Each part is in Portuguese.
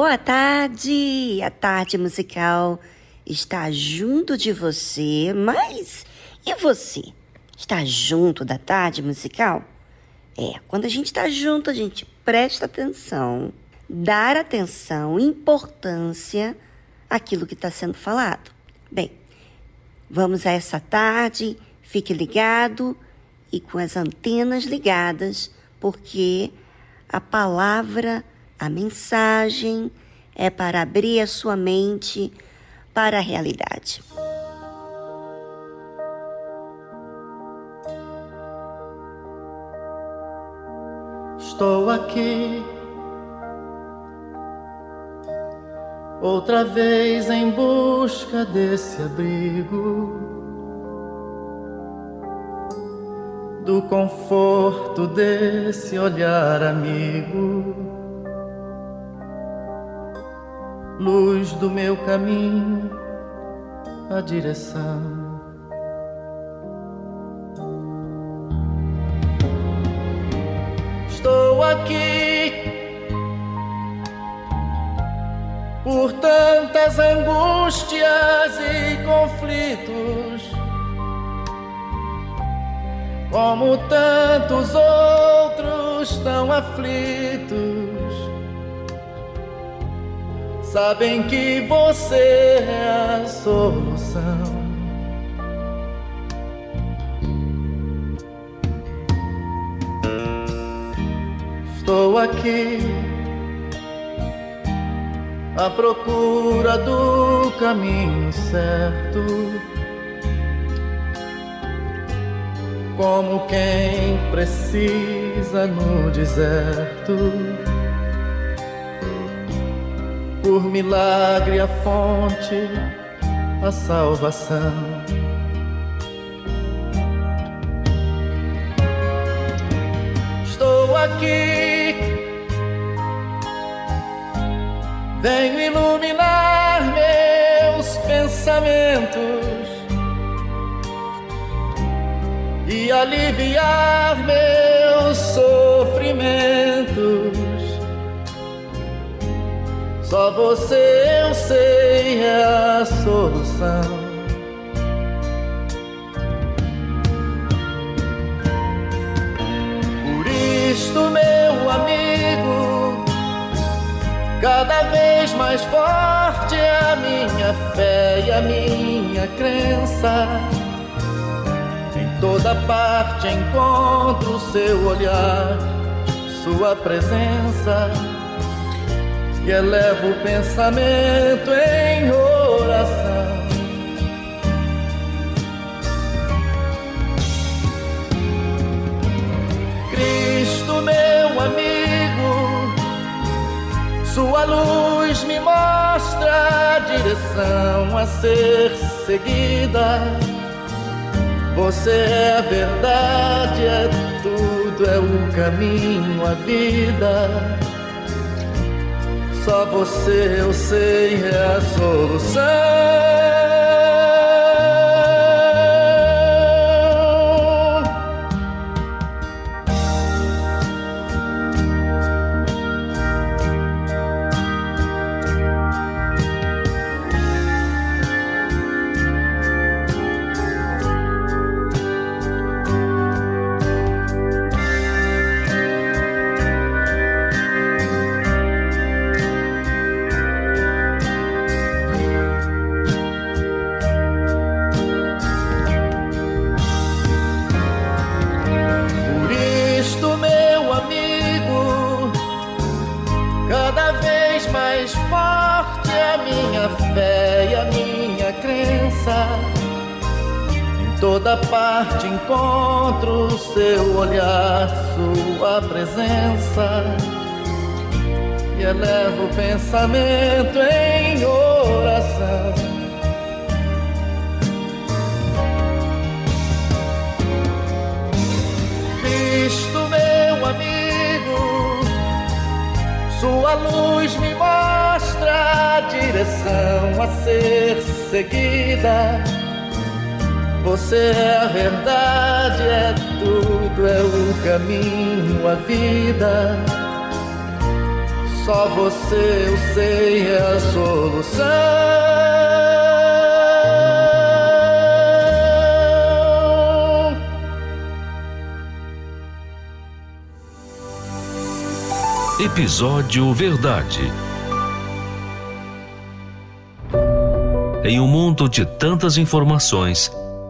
Boa tarde! A tarde musical está junto de você, mas e você? Está junto da tarde musical? É, quando a gente está junto, a gente presta atenção, dar atenção, importância àquilo que está sendo falado. Bem, vamos a essa tarde, fique ligado e com as antenas ligadas, porque a palavra a mensagem é para abrir a sua mente para a realidade. Estou aqui. Outra vez em busca desse abrigo, do conforto desse olhar amigo luz do meu caminho, a direção. Estou aqui por tantas angústias e conflitos, como tantos outros tão aflitos. Sabem que você é a solução. Estou aqui à procura do caminho certo. Como quem precisa no deserto. Por milagre a fonte, a salvação. Estou aqui Venho iluminar meus pensamentos e aliviar meus sofrimentos. Só você eu sei é a solução. Por isto, meu amigo Cada vez mais forte é a minha fé e a minha crença. Em toda parte encontro seu olhar, sua presença. E elevo o pensamento em oração. Cristo, meu amigo sua luz me mostra a direção a ser seguida. Você é a verdade, é tudo, é o caminho, a vida. Só você eu sei é a solução. Toda parte encontro seu olhar, sua presença. E elevo o pensamento em oração. Cristo, meu amigo, sua luz me mostra a direção a ser seguida você é a verdade, é tudo, é o caminho, a vida. Só você eu sei é a solução. Episódio Verdade. Em um mundo de tantas informações,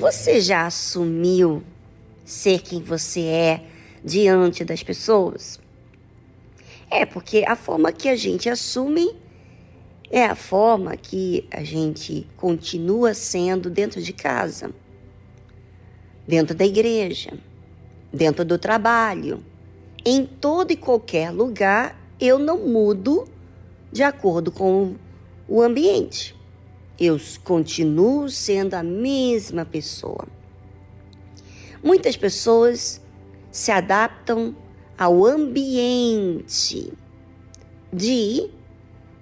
Você já assumiu ser quem você é diante das pessoas? É, porque a forma que a gente assume é a forma que a gente continua sendo dentro de casa, dentro da igreja, dentro do trabalho. Em todo e qualquer lugar eu não mudo de acordo com o ambiente. Eu continuo sendo a mesma pessoa. Muitas pessoas se adaptam ao ambiente de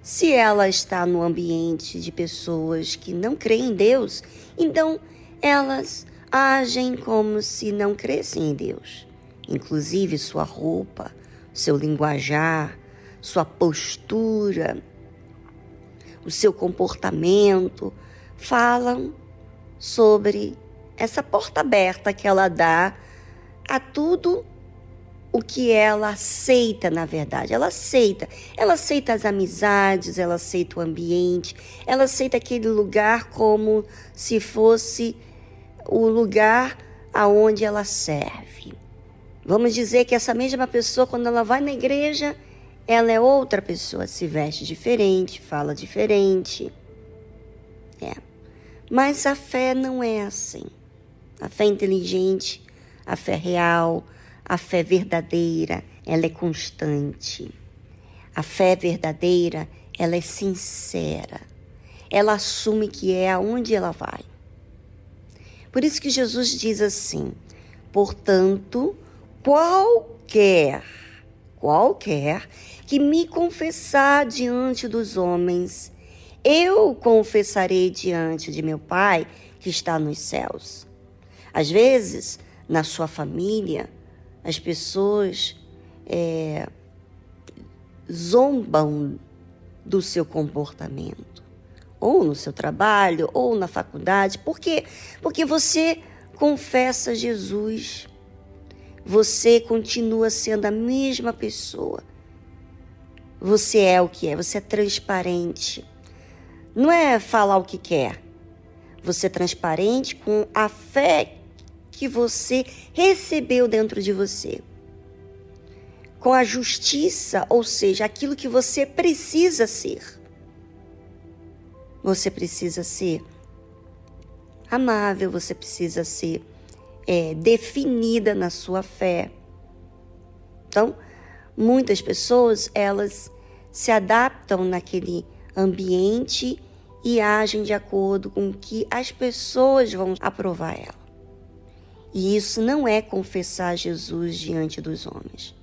se ela está no ambiente de pessoas que não creem em Deus, então elas agem como se não crescem em Deus. Inclusive sua roupa, seu linguajar, sua postura, o seu comportamento falam sobre essa porta aberta que ela dá a tudo o que ela aceita, na verdade. Ela aceita. Ela aceita as amizades, ela aceita o ambiente, ela aceita aquele lugar como se fosse o lugar aonde ela serve. Vamos dizer que essa mesma pessoa, quando ela vai na igreja, ela é outra pessoa, se veste diferente, fala diferente. É. Mas a fé não é assim. A fé inteligente, a fé real, a fé verdadeira, ela é constante. A fé verdadeira, ela é sincera. Ela assume que é aonde ela vai. Por isso que Jesus diz assim: portanto, qualquer, qualquer que me confessar diante dos homens, eu confessarei diante de meu Pai que está nos céus. Às vezes, na sua família, as pessoas é, zombam do seu comportamento, ou no seu trabalho, ou na faculdade. Por quê? Porque você confessa Jesus, você continua sendo a mesma pessoa. Você é o que é, você é transparente. Não é falar o que quer. Você é transparente com a fé que você recebeu dentro de você. Com a justiça, ou seja, aquilo que você precisa ser. Você precisa ser amável, você precisa ser é, definida na sua fé. Então, muitas pessoas elas se adaptam naquele ambiente e agem de acordo com o que as pessoas vão aprovar ela. E isso não é confessar Jesus diante dos homens.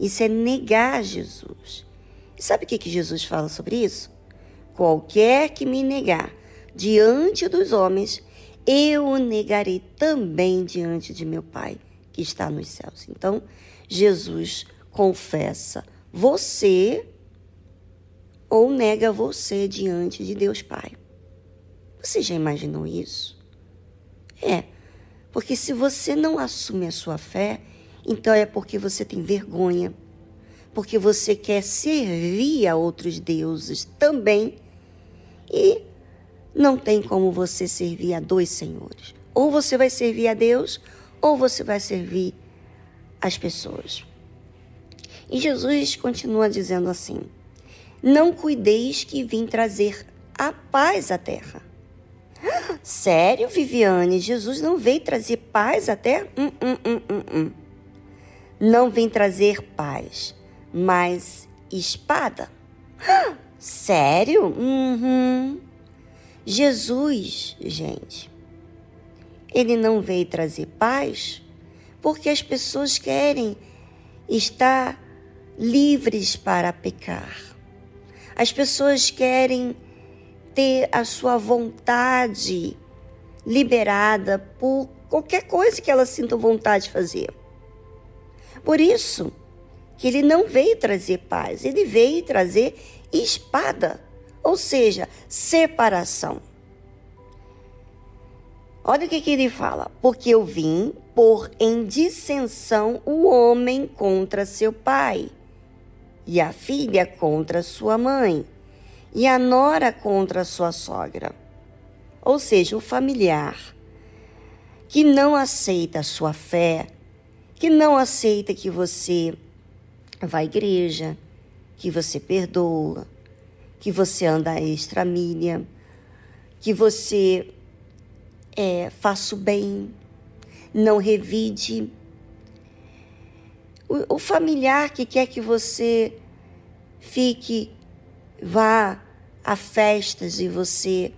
Isso é negar Jesus. E sabe o que, que Jesus fala sobre isso? Qualquer que me negar diante dos homens, eu o negarei também diante de meu Pai que está nos céus. Então, Jesus confessa você ou nega você diante de Deus Pai. Você já imaginou isso? É. Porque se você não assume a sua fé, então é porque você tem vergonha, porque você quer servir a outros deuses também e não tem como você servir a dois senhores. Ou você vai servir a Deus, ou você vai servir as pessoas. E Jesus continua dizendo assim: Não cuideis que vim trazer a paz à terra. Sério, Viviane? Jesus não veio trazer paz até? Hum, hum, hum, hum, hum. Não vem trazer paz, mas espada. Sério? Uhum. Jesus, gente, ele não veio trazer paz porque as pessoas querem estar livres para pecar. As pessoas querem ter a sua vontade liberada por qualquer coisa que ela sinta vontade de fazer. Por isso que ele não veio trazer paz, ele veio trazer espada, ou seja, separação. Olha o que, que ele fala. Porque eu vim pôr em dissensão o homem contra seu pai e a filha contra sua mãe e a nora contra sua sogra. Ou seja, o familiar que não aceita a sua fé, que não aceita que você vá à igreja, que você perdoa, que você anda extra milha, que você é, faça o bem, não revide. O, o familiar que quer que você fique, vá a festas e você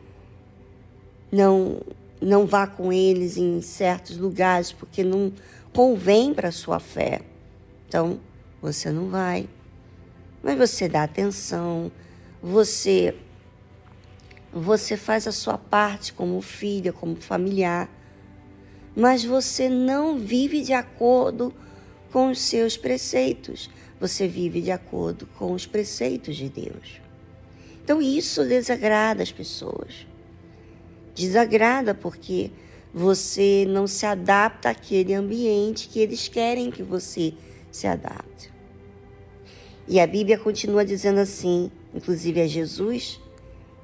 não não vá com eles em certos lugares porque não convém para sua fé. Então, você não vai. Mas você dá atenção, você você faz a sua parte como filha, como familiar, mas você não vive de acordo com os seus preceitos. Você vive de acordo com os preceitos de Deus. Então isso desagrada as pessoas. Desagrada porque você não se adapta àquele ambiente que eles querem que você se adapte. E a Bíblia continua dizendo assim, inclusive é Jesus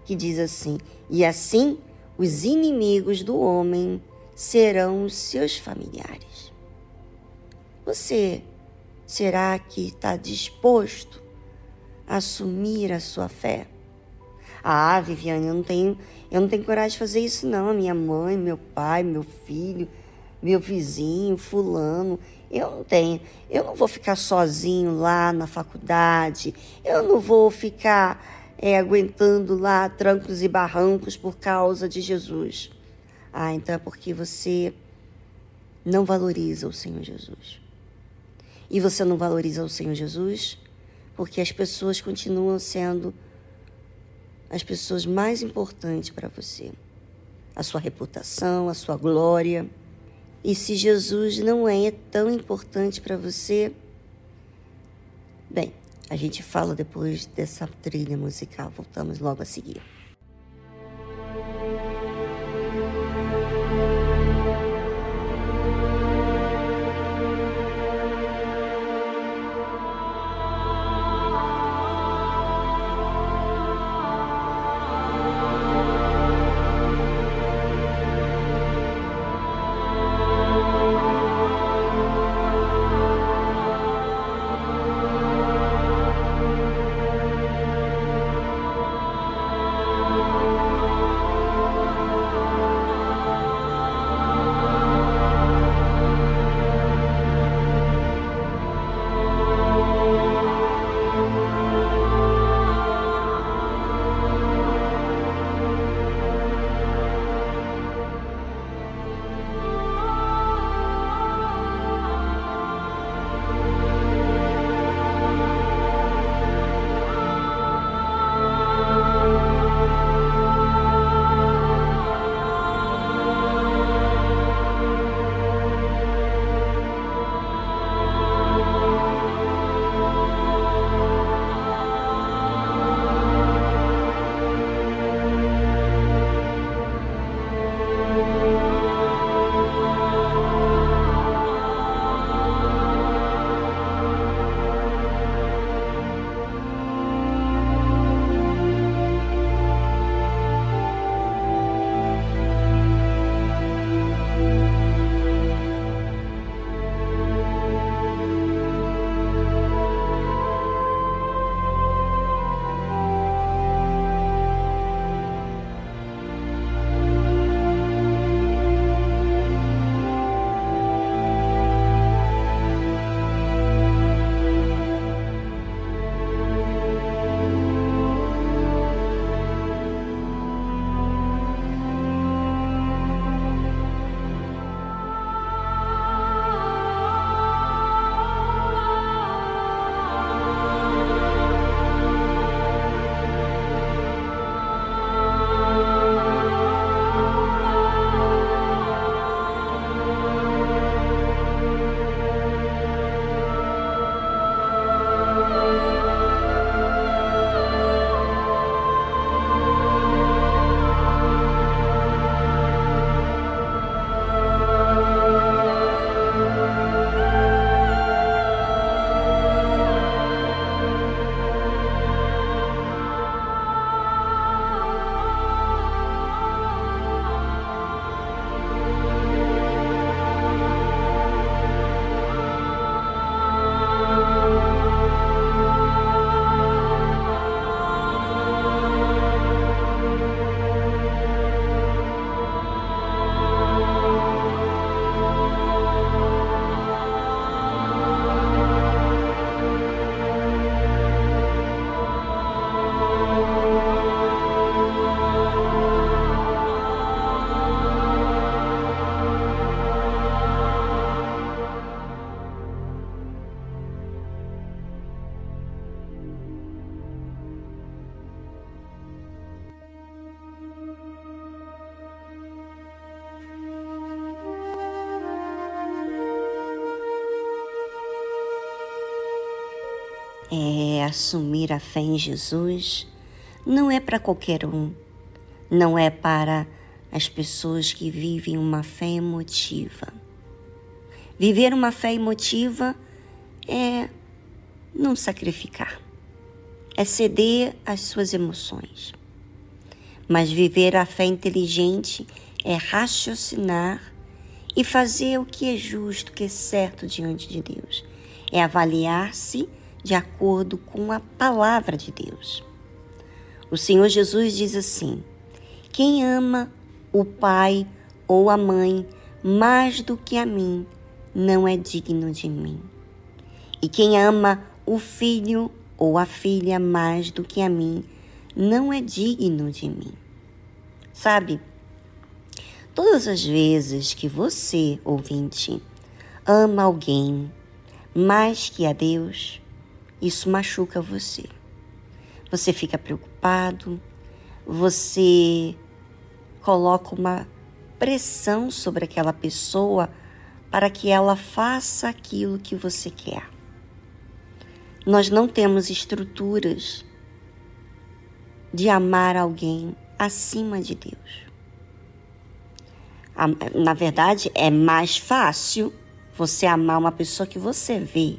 que diz assim: E assim os inimigos do homem serão os seus familiares. Você será que está disposto a assumir a sua fé? Ah, Viviane, eu não tenho, eu não tenho coragem de fazer isso não. Minha mãe, meu pai, meu filho, meu vizinho, fulano, eu não tenho. Eu não vou ficar sozinho lá na faculdade. Eu não vou ficar é, aguentando lá trancos e barrancos por causa de Jesus. Ah, então é porque você não valoriza o Senhor Jesus. E você não valoriza o Senhor Jesus porque as pessoas continuam sendo as pessoas mais importantes para você. A sua reputação, a sua glória. E se Jesus não é tão importante para você, bem, a gente fala depois dessa trilha musical. Voltamos logo a seguir. Assumir a fé em Jesus não é para qualquer um, não é para as pessoas que vivem uma fé emotiva. Viver uma fé emotiva é não sacrificar, é ceder às suas emoções. Mas viver a fé inteligente é raciocinar e fazer o que é justo, o que é certo diante de Deus. É avaliar-se de acordo com a palavra de Deus. O Senhor Jesus diz assim: Quem ama o pai ou a mãe mais do que a mim, não é digno de mim. E quem ama o filho ou a filha mais do que a mim, não é digno de mim. Sabe, todas as vezes que você, ouvinte, ama alguém mais que a Deus, isso machuca você. Você fica preocupado, você coloca uma pressão sobre aquela pessoa para que ela faça aquilo que você quer. Nós não temos estruturas de amar alguém acima de Deus. Na verdade, é mais fácil você amar uma pessoa que você vê,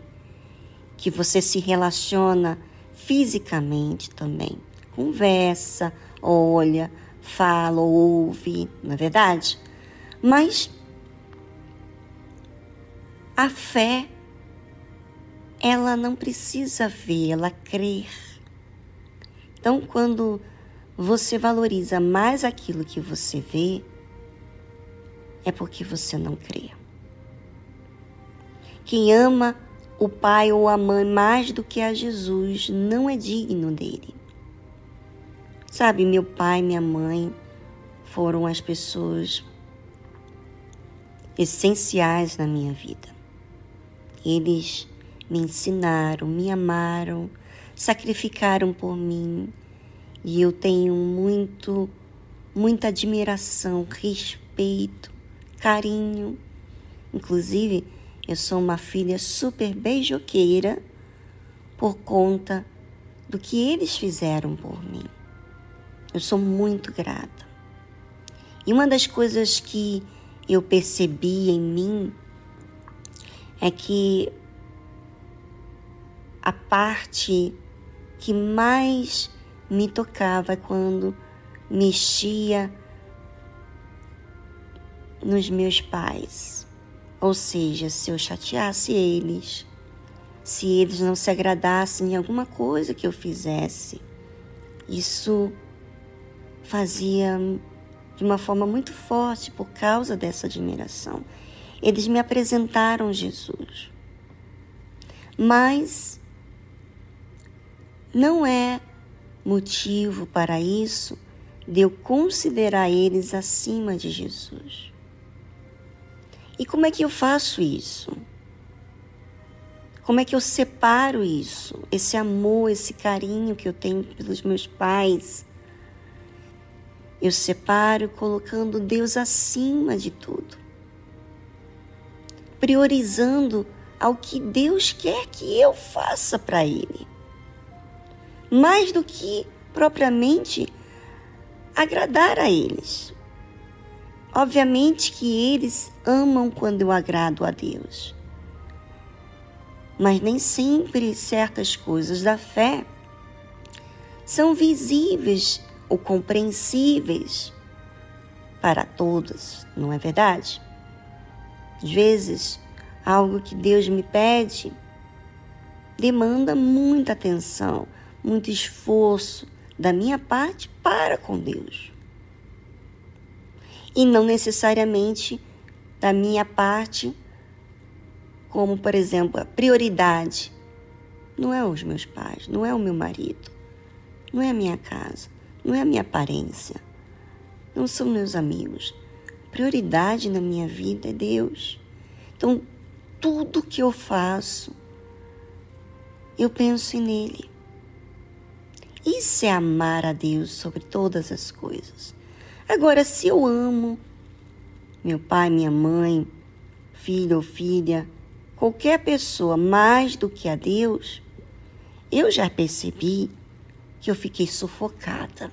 que você se relaciona fisicamente também. Conversa, olha, fala, ouve, não é verdade? Mas a fé, ela não precisa ver, ela crer. Então, quando você valoriza mais aquilo que você vê, é porque você não crê. Quem ama o pai ou a mãe mais do que a Jesus não é digno dele. Sabe, meu pai e minha mãe foram as pessoas essenciais na minha vida. Eles me ensinaram, me amaram, sacrificaram por mim e eu tenho muito, muita admiração, respeito, carinho. Inclusive, eu sou uma filha super beijoqueira por conta do que eles fizeram por mim. Eu sou muito grata. E uma das coisas que eu percebi em mim é que a parte que mais me tocava quando mexia nos meus pais. Ou seja, se eu chateasse eles, se eles não se agradassem em alguma coisa que eu fizesse, isso fazia de uma forma muito forte por causa dessa admiração. Eles me apresentaram Jesus. Mas não é motivo para isso de eu considerar eles acima de Jesus. E como é que eu faço isso? Como é que eu separo isso? Esse amor, esse carinho que eu tenho pelos meus pais. Eu separo colocando Deus acima de tudo. Priorizando ao que Deus quer que eu faça para Ele. Mais do que propriamente agradar a eles. Obviamente que eles amam quando eu agrado a Deus. Mas nem sempre certas coisas da fé são visíveis ou compreensíveis para todos, não é verdade? Às vezes, algo que Deus me pede demanda muita atenção, muito esforço da minha parte para com Deus e não necessariamente da minha parte, como por exemplo, a prioridade não é os meus pais, não é o meu marido, não é a minha casa, não é a minha aparência, não são meus amigos. Prioridade na minha vida é Deus. Então, tudo que eu faço, eu penso nele. Isso é amar a Deus sobre todas as coisas. Agora, se eu amo meu pai, minha mãe, filho ou filha, qualquer pessoa mais do que a Deus, eu já percebi que eu fiquei sufocada.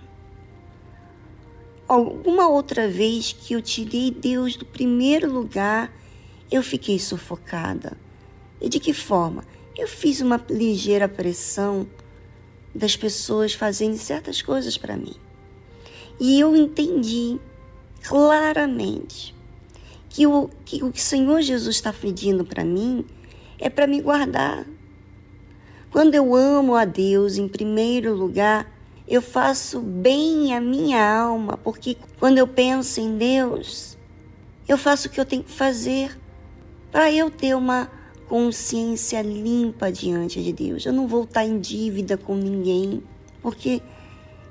Alguma outra vez que eu tirei Deus do primeiro lugar, eu fiquei sufocada. E de que forma? Eu fiz uma ligeira pressão das pessoas fazendo certas coisas para mim. E eu entendi claramente que o que o Senhor Jesus está pedindo para mim é para me guardar. Quando eu amo a Deus em primeiro lugar, eu faço bem à minha alma, porque quando eu penso em Deus, eu faço o que eu tenho que fazer para eu ter uma consciência limpa diante de Deus. Eu não vou estar em dívida com ninguém, porque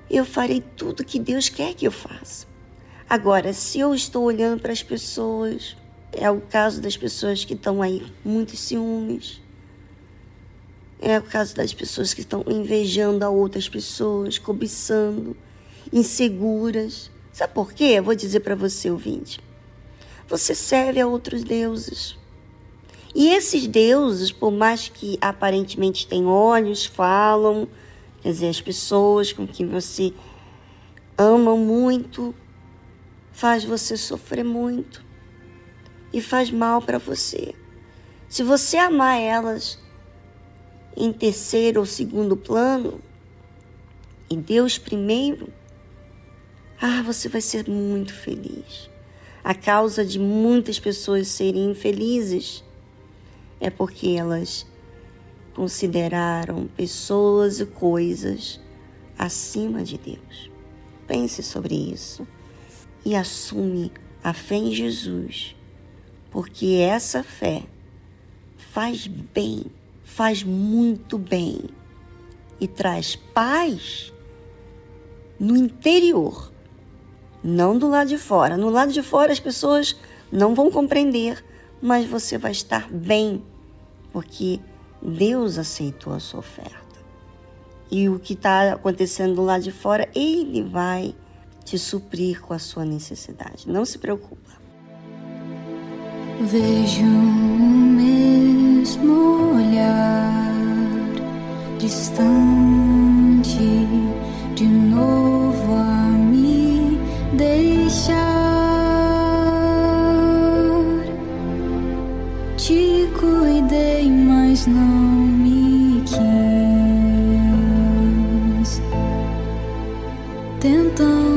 eu farei tudo que Deus quer que eu faça. Agora, se eu estou olhando para as pessoas, é o caso das pessoas que estão aí muitos ciúmes. É o caso das pessoas que estão invejando a outras pessoas, cobiçando, inseguras. Sabe por quê? Eu vou dizer para você, ouvinte. Você serve a outros deuses. E esses deuses, por mais que aparentemente tenham olhos, falam, quer dizer, as pessoas com quem você ama muito, faz você sofrer muito e faz mal para você. Se você amar elas em terceiro ou segundo plano, e Deus primeiro, ah, você vai ser muito feliz. A causa de muitas pessoas serem infelizes é porque elas consideraram pessoas e coisas acima de Deus. Pense sobre isso e assume a fé em Jesus porque essa fé faz bem, faz muito bem e traz paz no interior, não do lado de fora. No lado de fora as pessoas não vão compreender, mas você vai estar bem, porque Deus aceitou a sua oferta. E o que está acontecendo do lado de fora, Ele vai te suprir com a sua necessidade. Não se preocupa. Vejo o mesmo olhar distante de novo a me deixar. Te cuidei, mas não me quis. Tentando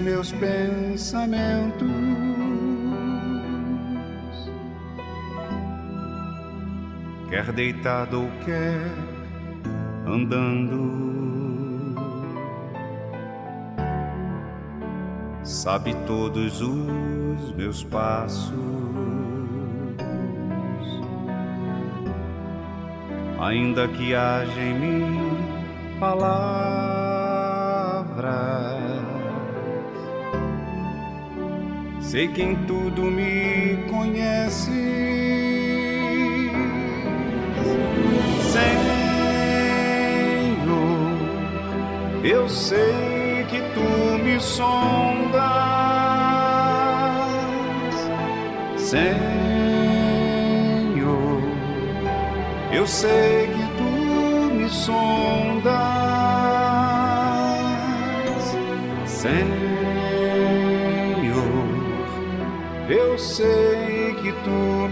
Meus pensamentos. Quer deitado ou quer andando. sabe todos os meus passos. Ainda que haja em mim palavras, sei que em tudo me conhece. Senhor, eu sei que tu me sondas. Senhor, eu sei que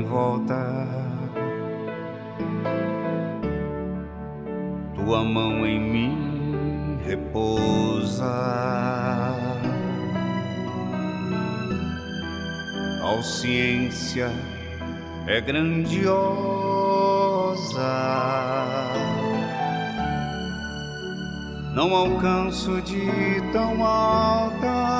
Volta. Tua mão em mim repousa. A ciência é grandiosa. Não alcanço de tão alta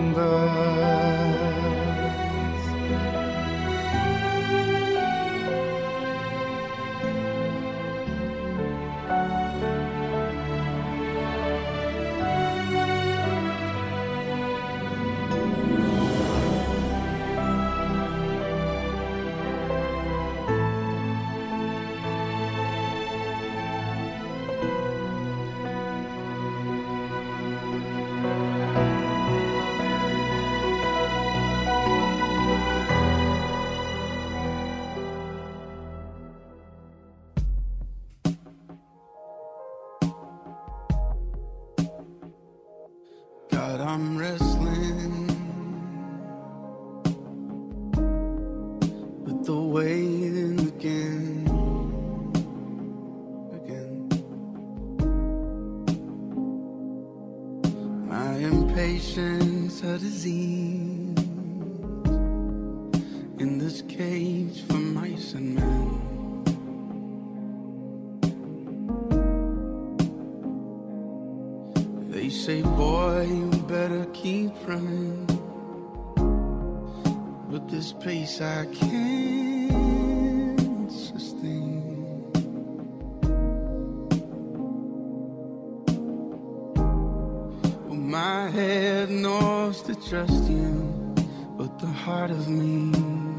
the waiting again. Again. My impatience, a disease. In this cage for mice and men. They say, boy, you better keep running this peace I can't sustain. Well, my head knows to trust you, but the heart of me.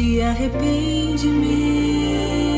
de arrependimento.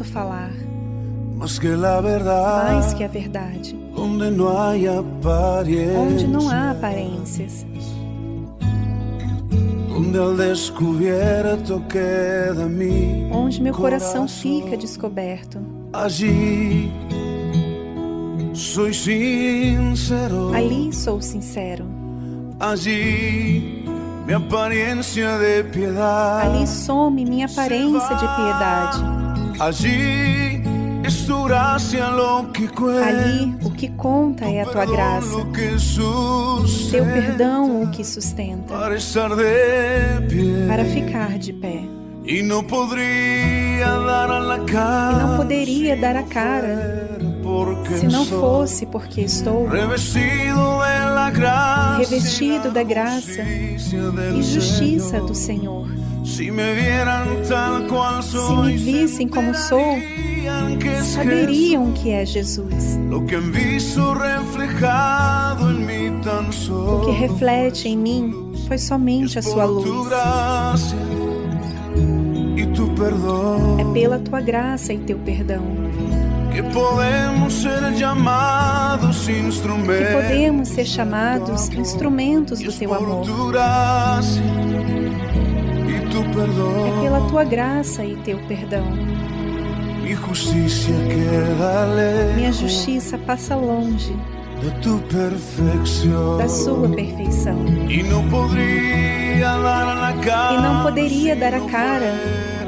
Posso falar? Más que la verdad, mais que a verdade, hay apariencia, onde não há aparências, mi onde meu coração corazón. fica descoberto. Allí soy sincero, Ali sou sincero, allí mi apariencia de piedad, ali some minha aparência de piedade, ali o que conta é a tua graça, teu perdão o que sustenta, para ficar de pé. E não poderia dar a cara se não fosse porque estou revestido da graça e justiça do Senhor. Se me vissem como sou, saberiam que é Jesus. O que reflete em mim foi somente a sua luz. É pela tua graça e teu perdão que podemos ser chamados instrumentos do teu amor. É pela tua graça e teu perdão. Minha justiça passa longe da sua perfeição. E não poderia dar a cara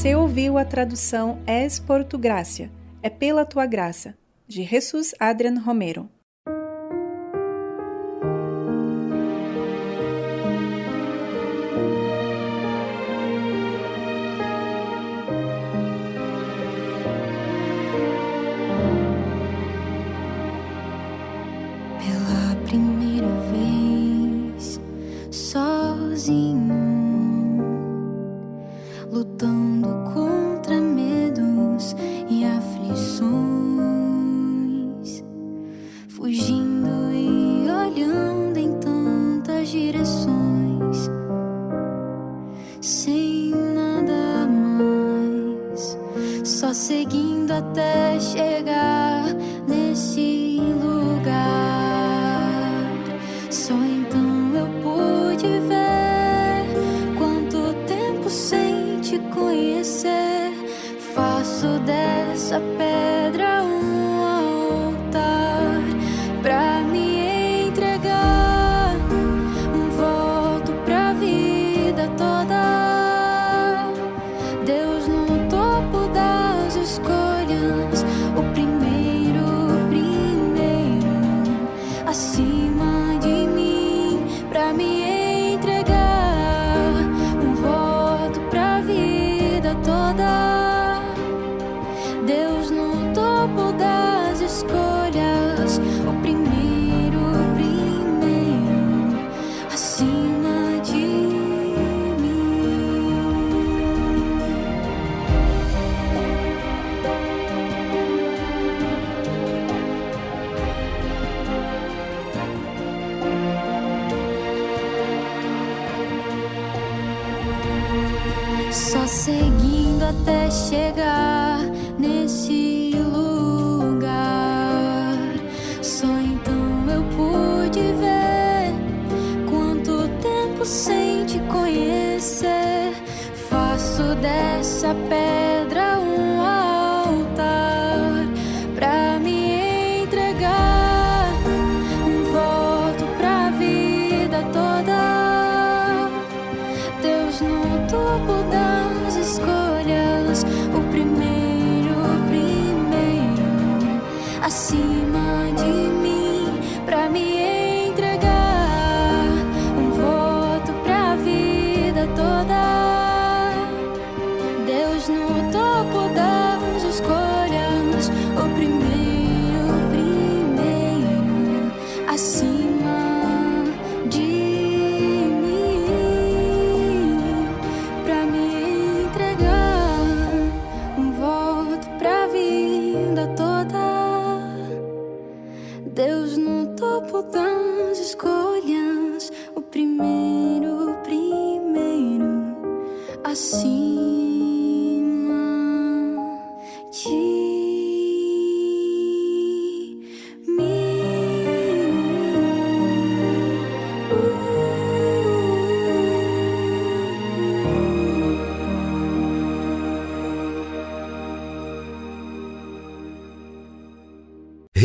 Você ouviu a tradução Es por tu gracia, é pela tua graça, de Jesus Adrian Romero.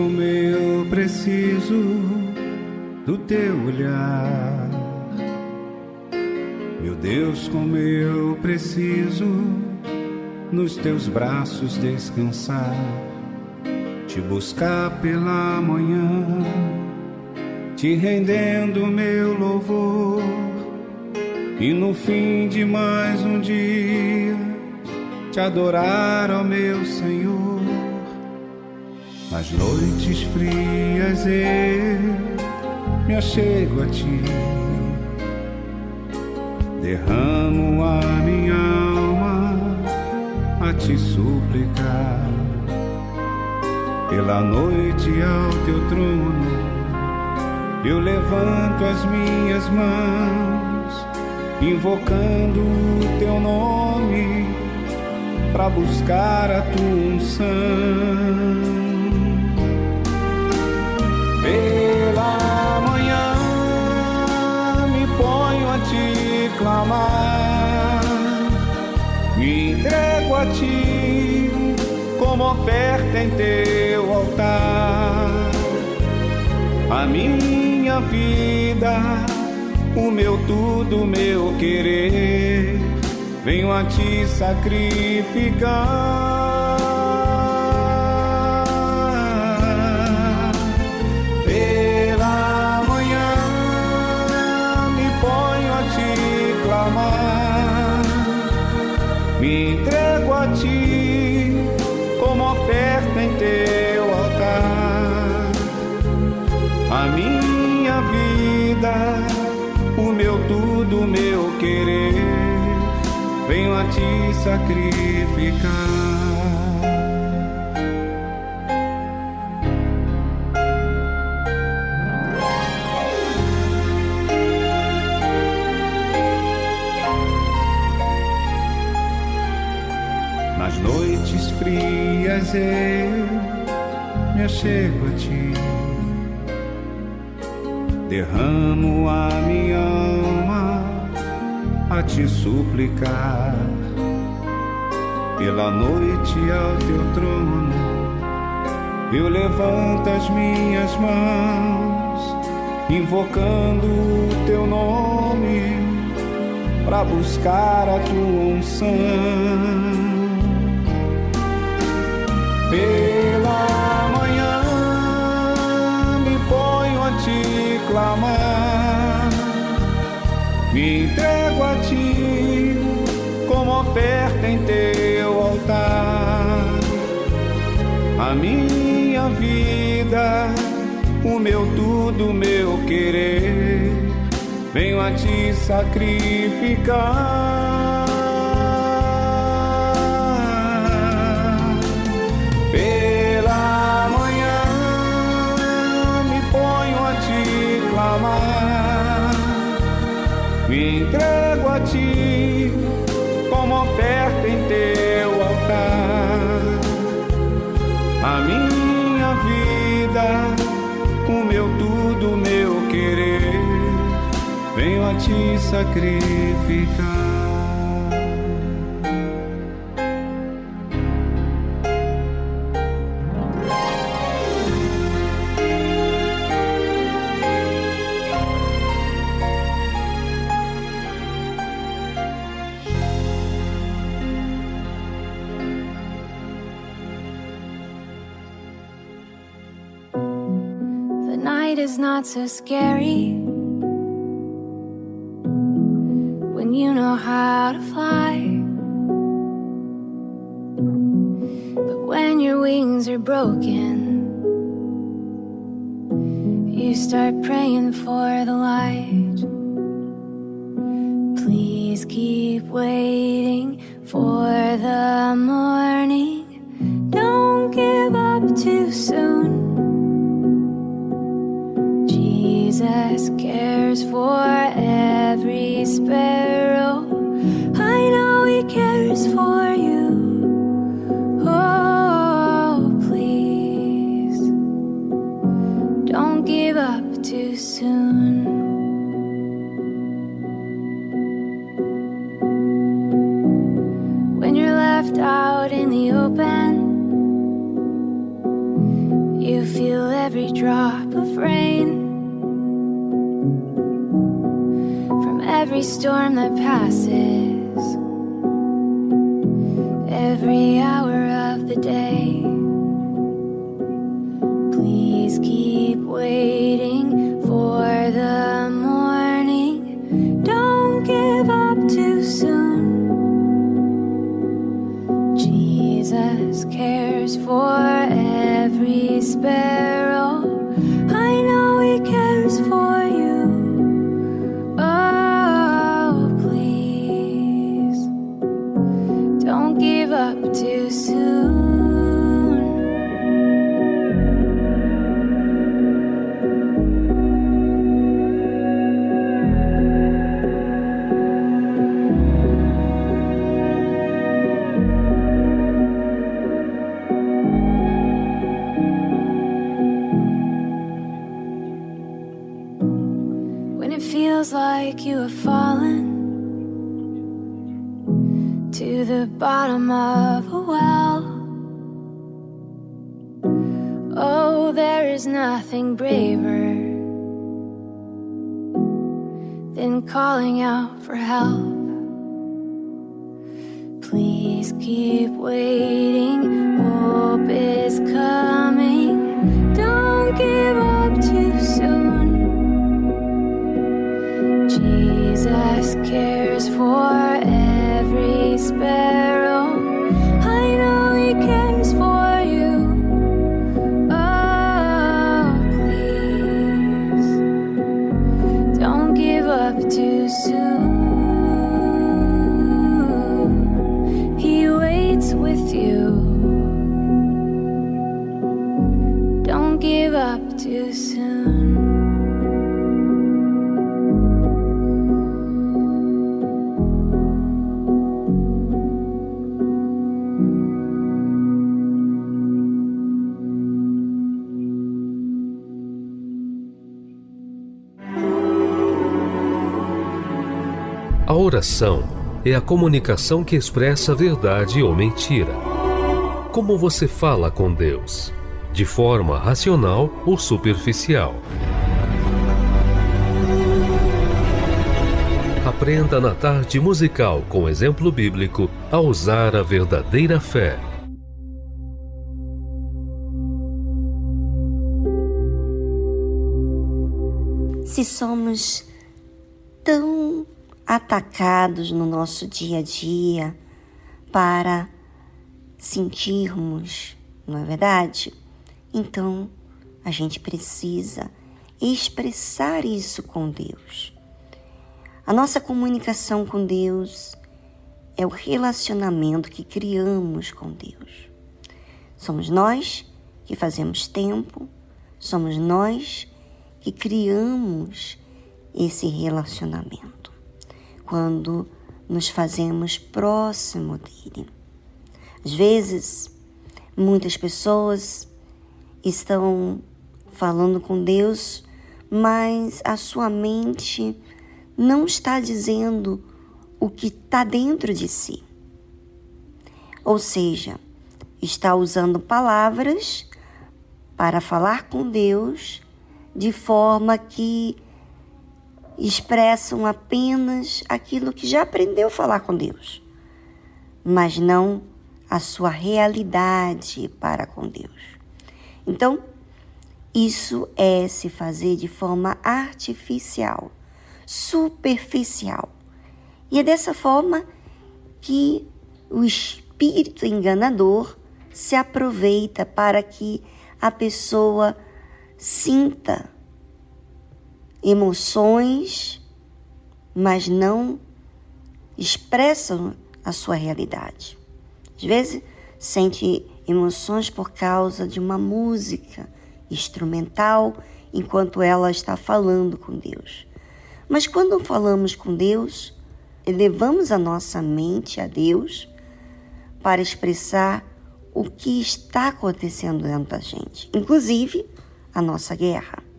Como eu preciso do teu olhar. Meu Deus, como eu preciso nos teus braços descansar, te buscar pela manhã, te rendendo meu louvor, e no fim de mais um dia, te adorar, ó meu. Nas noites frias eu me achego a ti, derramo a minha alma a te suplicar. Pela noite ao teu trono, eu levanto as minhas mãos, invocando o teu nome, para buscar a tua unção. A ti como oferta em teu altar. A minha vida, o meu tudo, o meu querer, venho a te sacrificar. Tudo, o meu querer, venho a te sacrificar. frias eu me achego a ti, derramo a minha te suplicar. Pela noite ao teu trono, eu levanto as minhas mãos, invocando o teu nome, para buscar a tua unção pela manhã me ponho a te clamar, me entrego em teu altar. A minha vida, o meu tudo, o meu querer, venho a te sacrificar. Me entrego a ti como oferta venho a te sacrificar. not so scary you know how to fly. But when your wings are broken, you start praying for the light. Please keep waiting for the morning. Don't give up too soon. Jesus cares for every sparrow. Out in the open, you feel every drop of rain. From every storm that passes, every hour of the day. Please keep waiting for every sparrow. The bottom of a well. Oh, there is nothing braver than calling out for help. Please keep waiting, hope is coming. Don't give up too soon. Jesus cares for every. Oração é a comunicação que expressa verdade ou mentira. Como você fala com Deus? De forma racional ou superficial? Aprenda na tarde musical com exemplo bíblico a usar a verdadeira fé. Se somos tão atacados no nosso dia a dia para sentirmos, não é verdade? Então a gente precisa expressar isso com Deus. A nossa comunicação com Deus é o relacionamento que criamos com Deus. Somos nós que fazemos tempo, somos nós que criamos esse relacionamento quando nos fazemos próximo dele. Às vezes, muitas pessoas estão falando com Deus, mas a sua mente não está dizendo o que está dentro de si. Ou seja, está usando palavras para falar com Deus de forma que expressam apenas aquilo que já aprendeu a falar com Deus, mas não a sua realidade para com Deus. Então, isso é se fazer de forma artificial, superficial. E é dessa forma que o espírito enganador se aproveita para que a pessoa sinta emoções, mas não expressam a sua realidade. Às vezes sente emoções por causa de uma música instrumental enquanto ela está falando com Deus. Mas quando falamos com Deus, elevamos a nossa mente a Deus para expressar o que está acontecendo dentro da gente, inclusive a nossa guerra.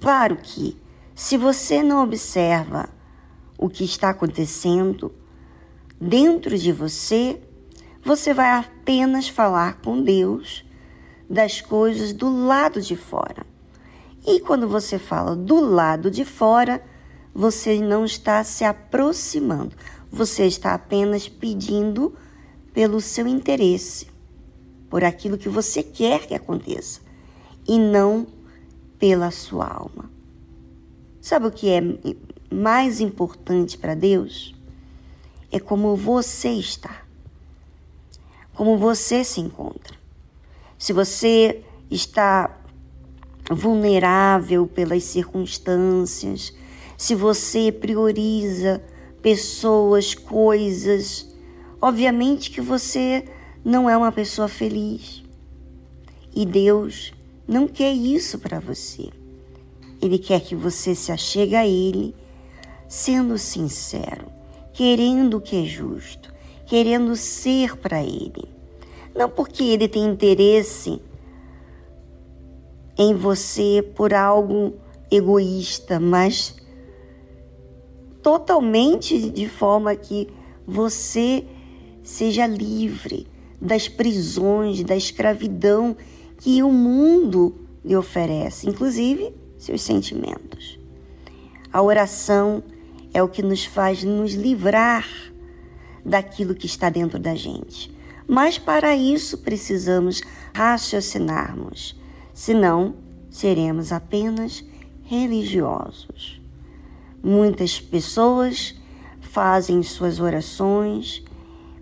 Claro que, se você não observa o que está acontecendo dentro de você, você vai apenas falar com Deus das coisas do lado de fora. E quando você fala do lado de fora, você não está se aproximando, você está apenas pedindo pelo seu interesse, por aquilo que você quer que aconteça, e não pela sua alma. Sabe o que é mais importante para Deus? É como você está, como você se encontra. Se você está vulnerável pelas circunstâncias, se você prioriza pessoas, coisas, obviamente que você não é uma pessoa feliz. E Deus não quer isso para você. Ele quer que você se achegue a Ele sendo sincero, querendo o que é justo, querendo ser para Ele. Não porque Ele tem interesse em você por algo egoísta, mas totalmente de forma que você seja livre das prisões, da escravidão que o mundo lhe oferece, inclusive seus sentimentos. A oração é o que nos faz nos livrar daquilo que está dentro da gente. Mas para isso precisamos raciocinarmos, senão seremos apenas religiosos. Muitas pessoas fazem suas orações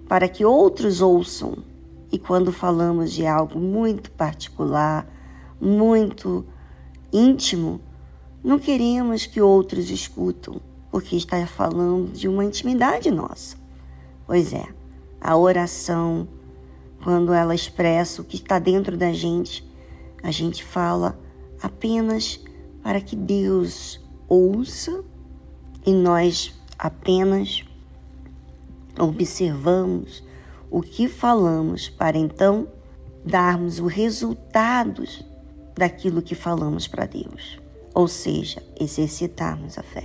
para que outros ouçam, e quando falamos de algo muito particular, muito íntimo, não queremos que outros escutam, porque está falando de uma intimidade nossa. Pois é, a oração, quando ela expressa o que está dentro da gente, a gente fala apenas para que Deus ouça e nós apenas observamos o que falamos para então darmos os resultados daquilo que falamos para Deus, ou seja, exercitarmos a fé.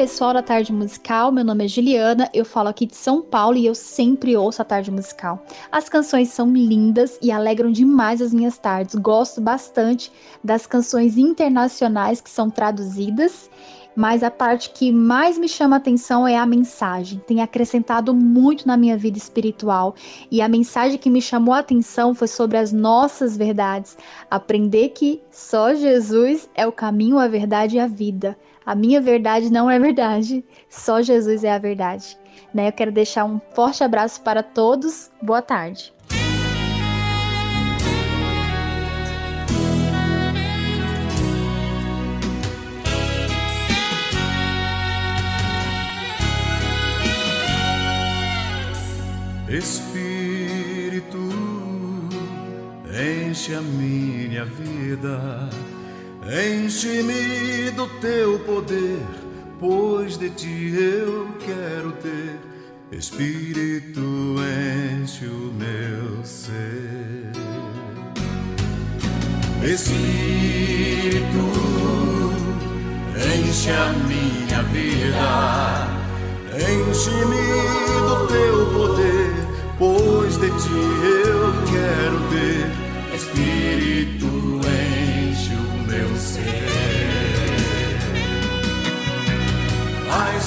Pessoal da Tarde Musical. Meu nome é Juliana, eu falo aqui de São Paulo e eu sempre ouço a Tarde Musical. As canções são lindas e alegram demais as minhas tardes. Gosto bastante das canções internacionais que são traduzidas mas a parte que mais me chama atenção é a mensagem. Tem acrescentado muito na minha vida espiritual e a mensagem que me chamou a atenção foi sobre as nossas verdades. Aprender que só Jesus é o caminho, a verdade e a vida. A minha verdade não é verdade, só Jesus é a verdade. Né? Eu quero deixar um forte abraço para todos. Boa tarde. Espírito, enche a minha vida, enche-me do teu poder, pois de ti eu quero ter. Espírito, enche o meu ser. Espírito, enche a minha vida, enche-me do teu poder pois de ti eu quero ter. Espírito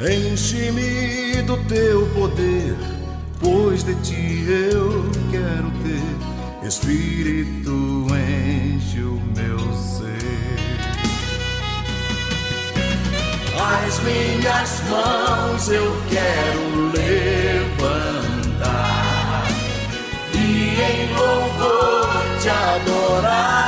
enche-me do teu poder, pois de ti eu quero ter. Espírito, enche o meu ser. As minhas mãos eu quero levantar e em louvor te adorar.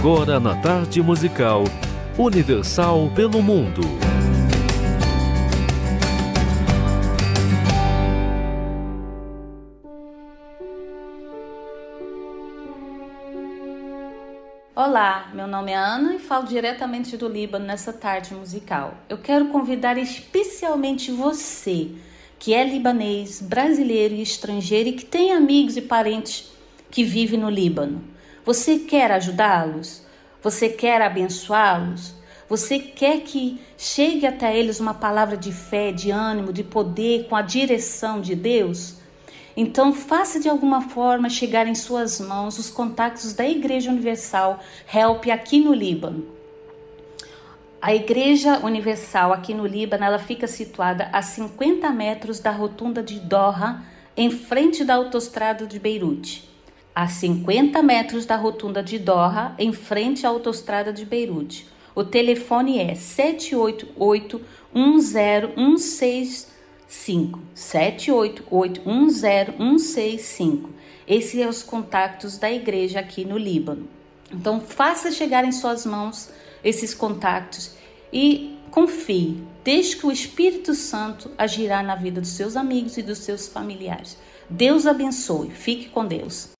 Agora na tarde musical Universal pelo Mundo. Olá, meu nome é Ana e falo diretamente do Líbano nessa tarde musical. Eu quero convidar especialmente você, que é libanês, brasileiro e estrangeiro e que tem amigos e parentes que vivem no Líbano. Você quer ajudá-los? Você quer abençoá-los? Você quer que chegue até eles uma palavra de fé, de ânimo, de poder, com a direção de Deus? Então, faça de alguma forma chegar em suas mãos os contatos da Igreja Universal Help aqui no Líbano. A Igreja Universal aqui no Líbano, ela fica situada a 50 metros da rotunda de Doha, em frente da autoestrada de Beirute. A 50 metros da rotunda de Doha, em frente à autoestrada de Beirute. O telefone é 788 1016 5 788106165. Esses são os contatos da igreja aqui no Líbano. Então, faça chegar em suas mãos esses contatos e confie. Deixe que o Espírito Santo agirá na vida dos seus amigos e dos seus familiares. Deus abençoe. Fique com Deus.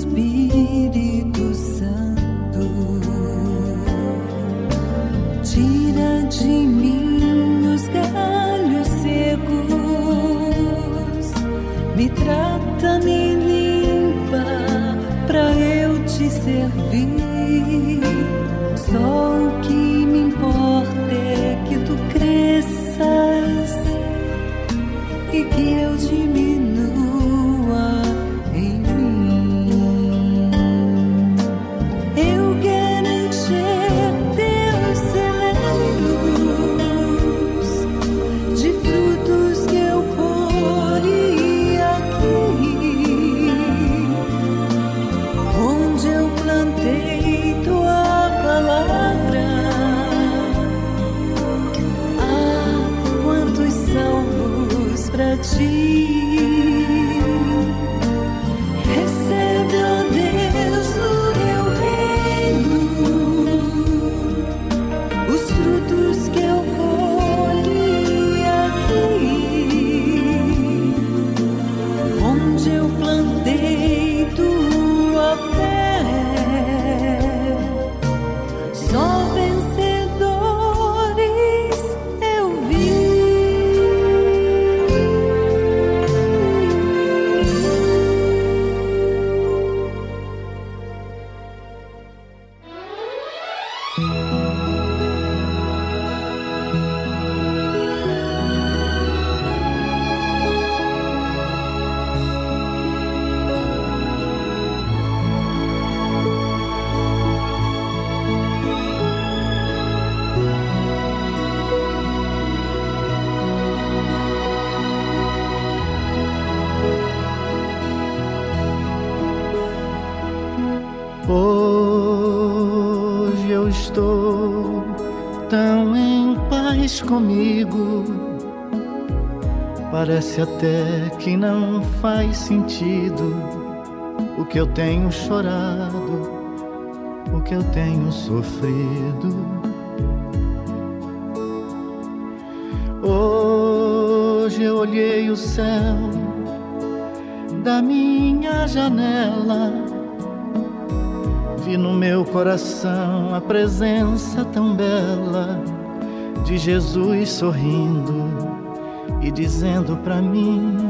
Espírito Santo. Tira de mim os galhos secos, me trata, me limpa pra eu te servir. Sentido o que eu tenho chorado, o que eu tenho sofrido. Hoje eu olhei o céu da minha janela Vi no meu coração a presença tão bela de Jesus sorrindo e dizendo pra mim: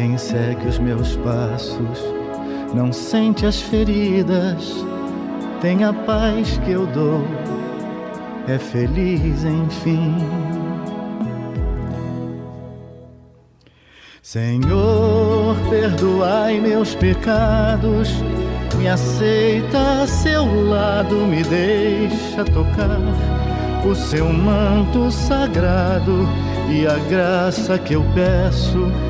Quem segue os meus passos não sente as feridas. Tem a paz que eu dou, é feliz enfim. Senhor, perdoai meus pecados, me aceita a seu lado, me deixa tocar o seu manto sagrado e a graça que eu peço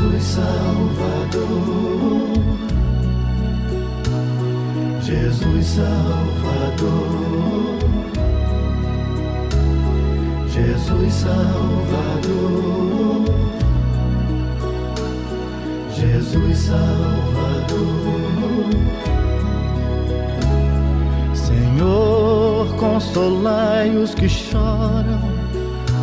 Jesus Salvador, Jesus Salvador. Jesus Salvador, Jesus Salvador. Senhor, consolai os que choram,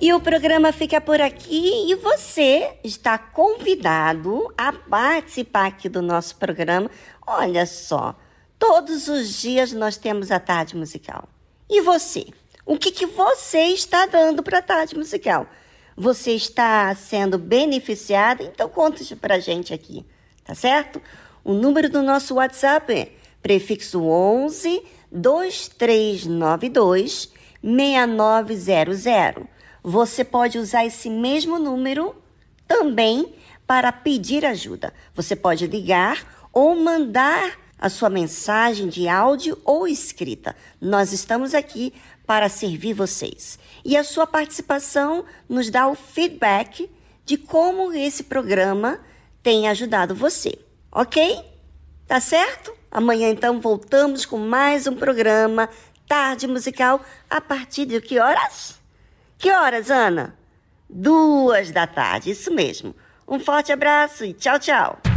E o programa fica por aqui e você está convidado a participar aqui do nosso programa. Olha só, Todos os dias nós temos a tarde musical. E você? O que, que você está dando para a tarde musical? Você está sendo beneficiado? Então conta para a gente aqui, tá certo? O número do nosso WhatsApp é prefixo 11 2392 6900. Você pode usar esse mesmo número também para pedir ajuda. Você pode ligar ou mandar a sua mensagem de áudio ou escrita. Nós estamos aqui para servir vocês. E a sua participação nos dá o feedback de como esse programa tem ajudado você, ok? Tá certo? Amanhã então voltamos com mais um programa Tarde Musical a partir de que horas? Que horas, Ana? Duas da tarde, isso mesmo. Um forte abraço e tchau, tchau.